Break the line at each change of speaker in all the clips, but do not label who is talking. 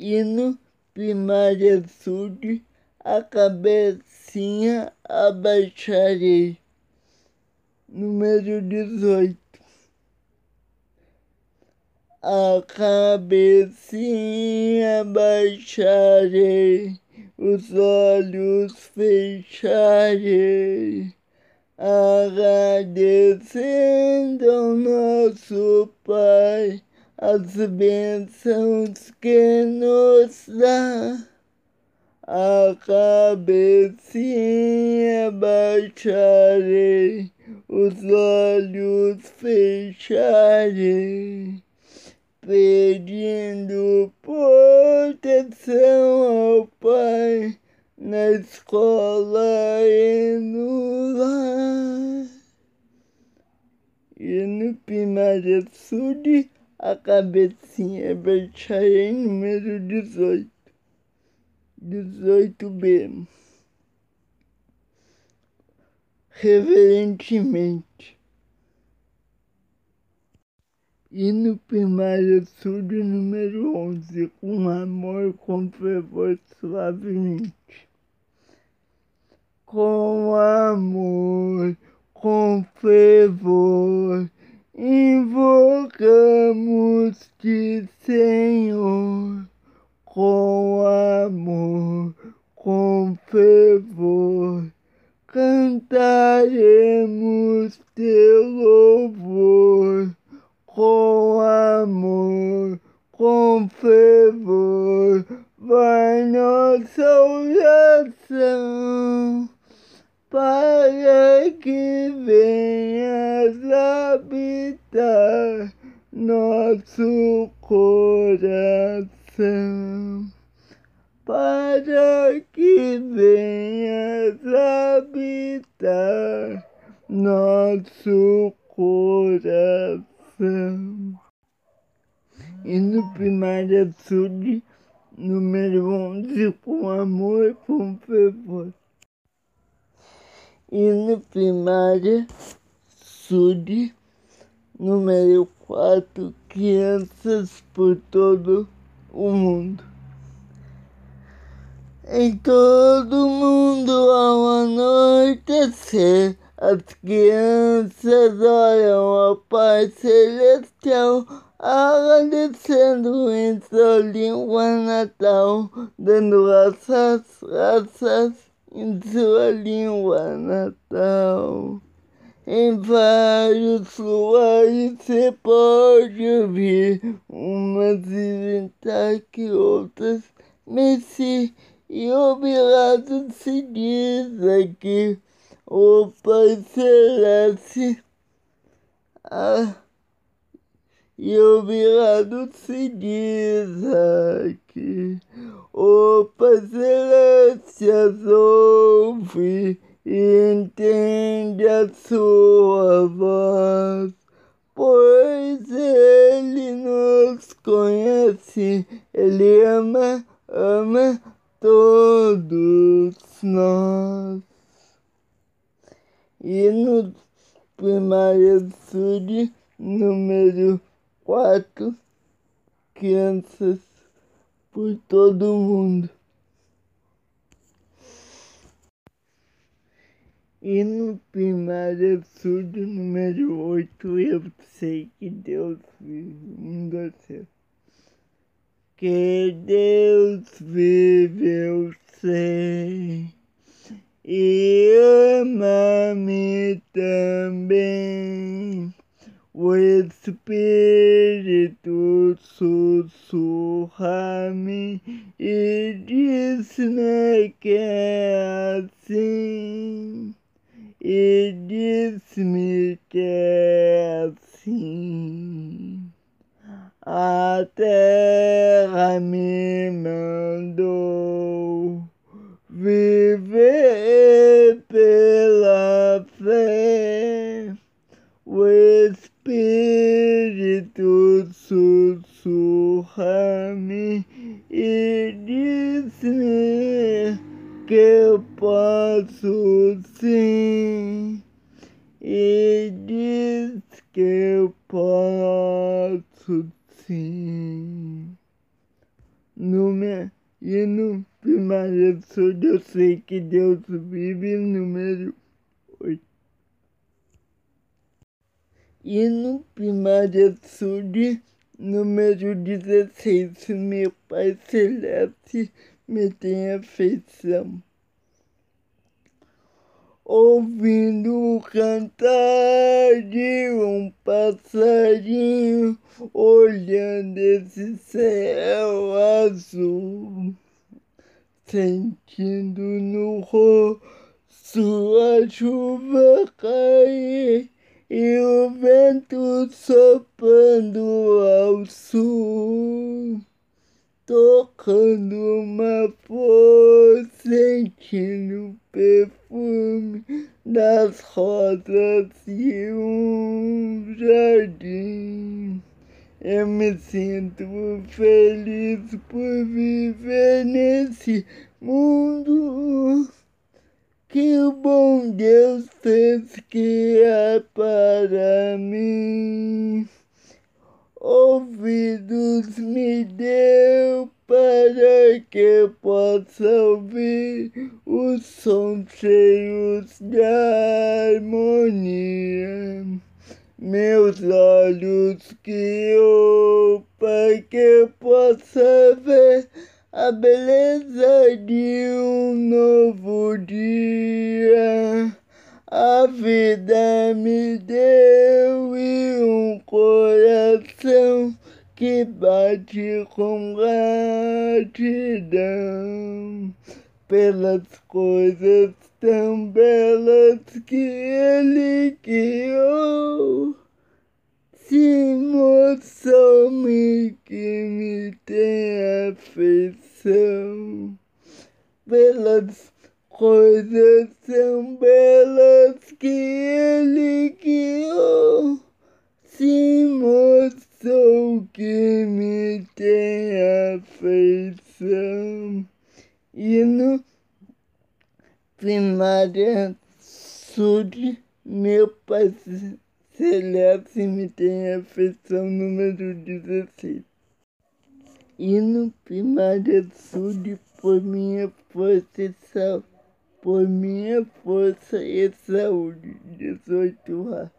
hino primária sud, a cabecinha abaixarei. Número 18. A cabecinha baixarei, os olhos fecharei, agradecendo ao nosso Pai as bênçãos que nos dá. A cabecinha baixarei, os olhos fecharei, pedindo proteção ao Pai na escola e no lar. E no primário sul a cabecinha baixarei número 18. 18b. Reverentemente. E no primário sul número 11, com amor, com fervor, suavemente. Com amor, com fervor invocamos-te, Senhor, com amor, com fervor, cantaremos teu louvor, com amor, com fervor, vai nossa oração para que venhas habitar nosso coração, para que venhas habitar nosso coração. E no primário sul, número 11, com amor, com fervor e no primária sud número 4 crianças por todo o mundo. Em todo o mundo ao anoitecer, as crianças oram ao Pai Celestial, agradecendo em sua língua natal, dando graças, graças em sua língua natal. Em vários lugares você pode ouvir umas inventar que outras Messi e obrigado se diz aqui o Pai Celeste. Ah, e obrigado se diz aqui. O Pai Celeste e entende a sua voz, pois Ele nos conhece, Ele ama, ama todos nós. E no primário sul, número quatro crianças por todo o mundo. E no primário surdo número 8 eu sei que Deus vive um céu. Que Deus vive, eu sei. E ama-me também o Espírito sussurra-me e diz-me que é assim, e diz-me que é assim. A terra me mandou viver pela fé. O Espírito sussurra-me e diz-me que eu posso sim, e diz que eu posso sim. número, e no primário absurdo eu sei que Deus vive, número 8. E no primário absurdo, número 16, meu Pai Celeste me tem afeição ouvindo cantar de um passarinho, olhando esse céu azul, sentindo no rosto a chuva cair e o vento soprando ao sul tocando uma flor, sentindo o perfume das rosas e um jardim. Eu me sinto feliz por viver nesse mundo que o bom Deus fez que é para mim ouvidos me deu para que possa ouvir os sons cheios de harmonia. Meus olhos eu para que possa ver a beleza de um novo dia a vida me deu e um coração que bate com gratidão pelas coisas tão belas que ele criou. Se mostrou-me que me tem afeição pelas coisas tão belas que ele criou, se mostrou que me tem afeição. E no primária surge meu pai celeste me tem afeição número 16. E no primária surge por minha força e por minha força e saúde. 18 a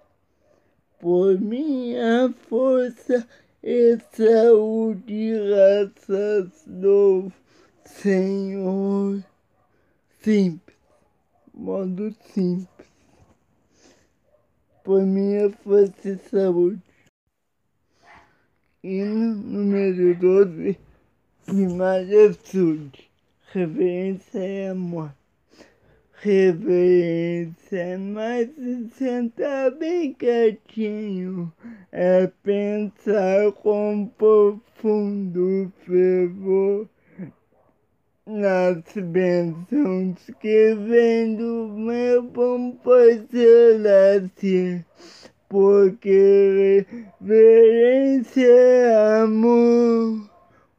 Por minha força e saúde, graças do Senhor. Simples, modo simples. Por minha força e saúde. Hino número 12, primária saúde. Reverência e amor reverência, mas sentar bem quietinho. É pensar com profundo fervor nas bênçãos que vem do meu bom Celeste, porque reverência é amor.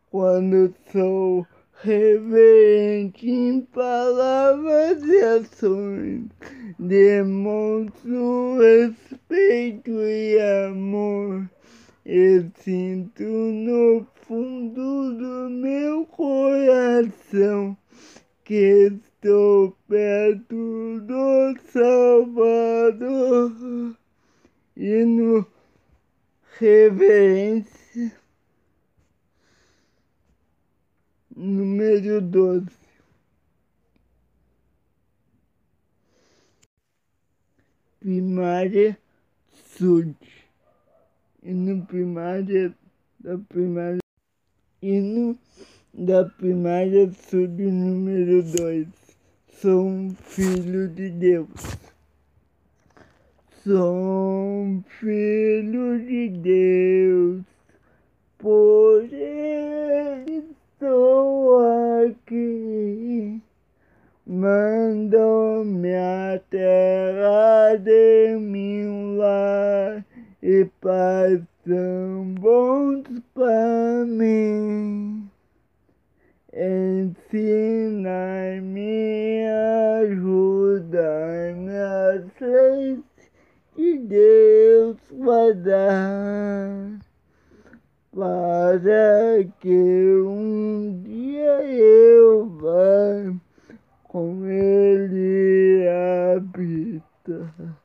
Quando sou reverente em palavras e ações, demonstro respeito e amor. Eu sinto no fundo do meu coração que estou perto do Salvador e no reverência número 12. Primária Sul. E no primária da primária. E no da primária Sul número 2. Sou um filho de Deus. Sou um filho de Deus. Por ele estou aqui. Mandou-me a terra de mim lá e paz tão bons para mim. Ensina-me, ajuda-me as leis que Deus vai dar para um dia eu vá com ele habitar.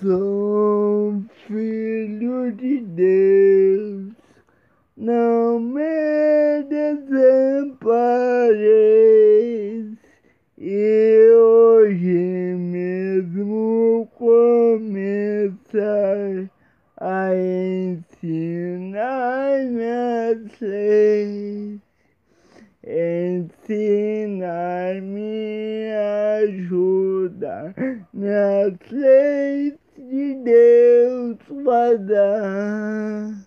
Sou filho de Deus, não me desampareis. E hoje mesmo começar a ensinar-me as leis, ensinar-me a ajudar nas leis de Deus guardar,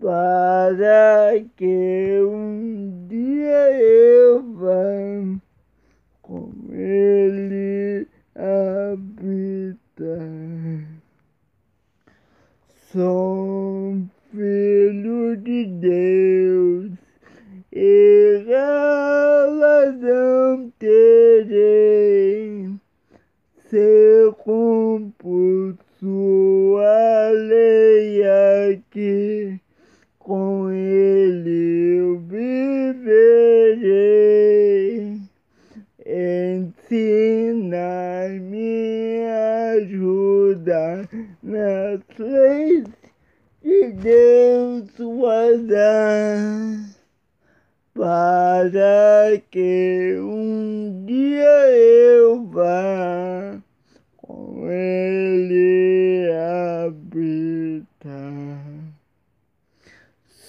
para que um dia eu vá com Ele habitar. Sou filho de Deus e razão terei se cumpro sua lei aqui com ele eu viverei ensinar-me ajuda nas leis de Deus guardar, para que um dia eu vá com Ele habitar.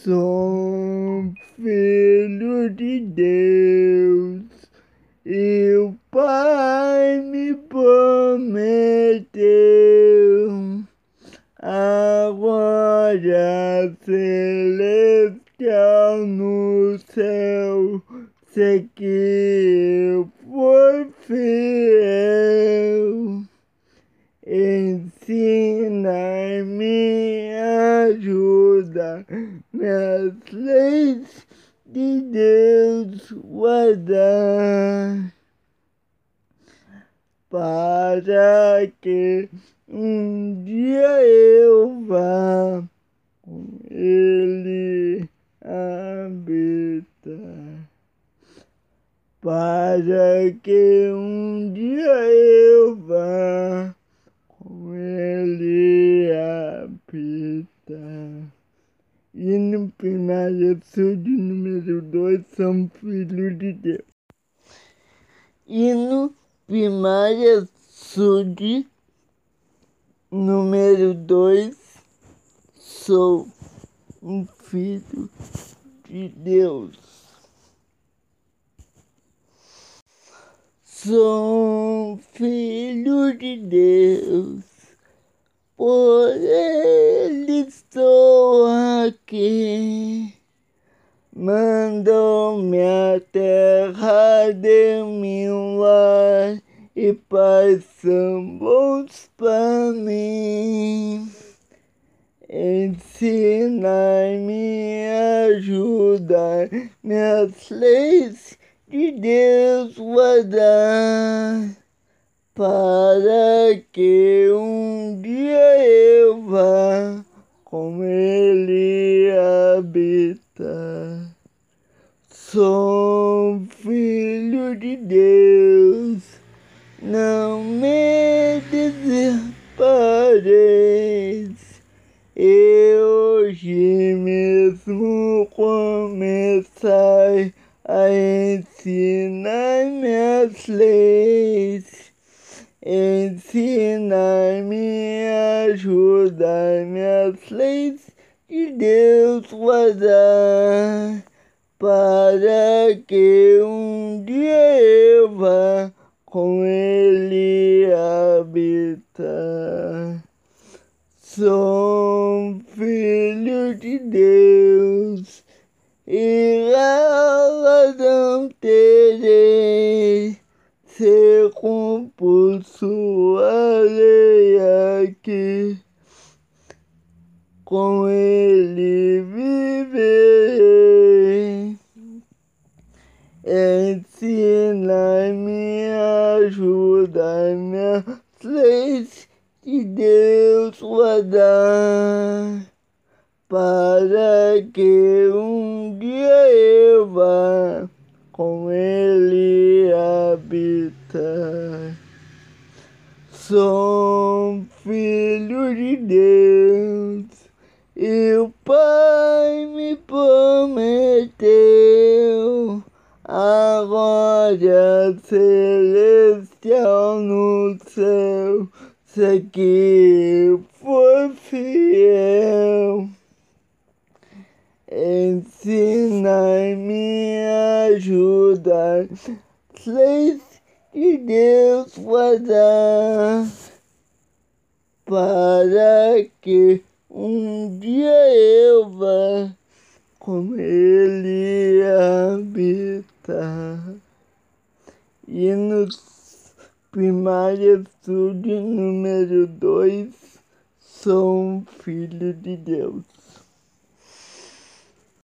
Sou filho de Deus e o Pai me prometeu agora celestial no céu, sei que for fiel. Ensina-me ajuda nas leis de Deus guardar, para que um dia eu vá Ele habitar, para que um dia eu vá com Ele habitar. E no primário sou de número dois, são filho de Deus. E no primário sou de número dois, sou um filho de Deus. Sou um filho de Deus, por ele estou aqui. Mandou-me a terra de meu lar e pais são bons para mim. Ensinar-me a ajudar minhas leis de Deus guardar, para que um dia eu vá com Ele habitar. Sou filho de Deus, não me desampareis. Hoje mesmo começar a ensinar minhas leis, ensinar-me a ajudar minhas leis de Deus guardar, para que um dia eu vá com Ele habitar. Sou filho de Deus e razão terei se cumpro sua lei aqui. Com ele viverei, ensina-me ajuda minhas que Deus vai dar para que um dia eu vá com ele habitar. Sou filho de Deus e o Pai me prometeu a glória celestial no céu que foi fiel. Ensina-me a ajudar, sei que Deus dar, para que um dia eu vá com Ele habitar. E no primário estudo número dois, sou um filho de Deus.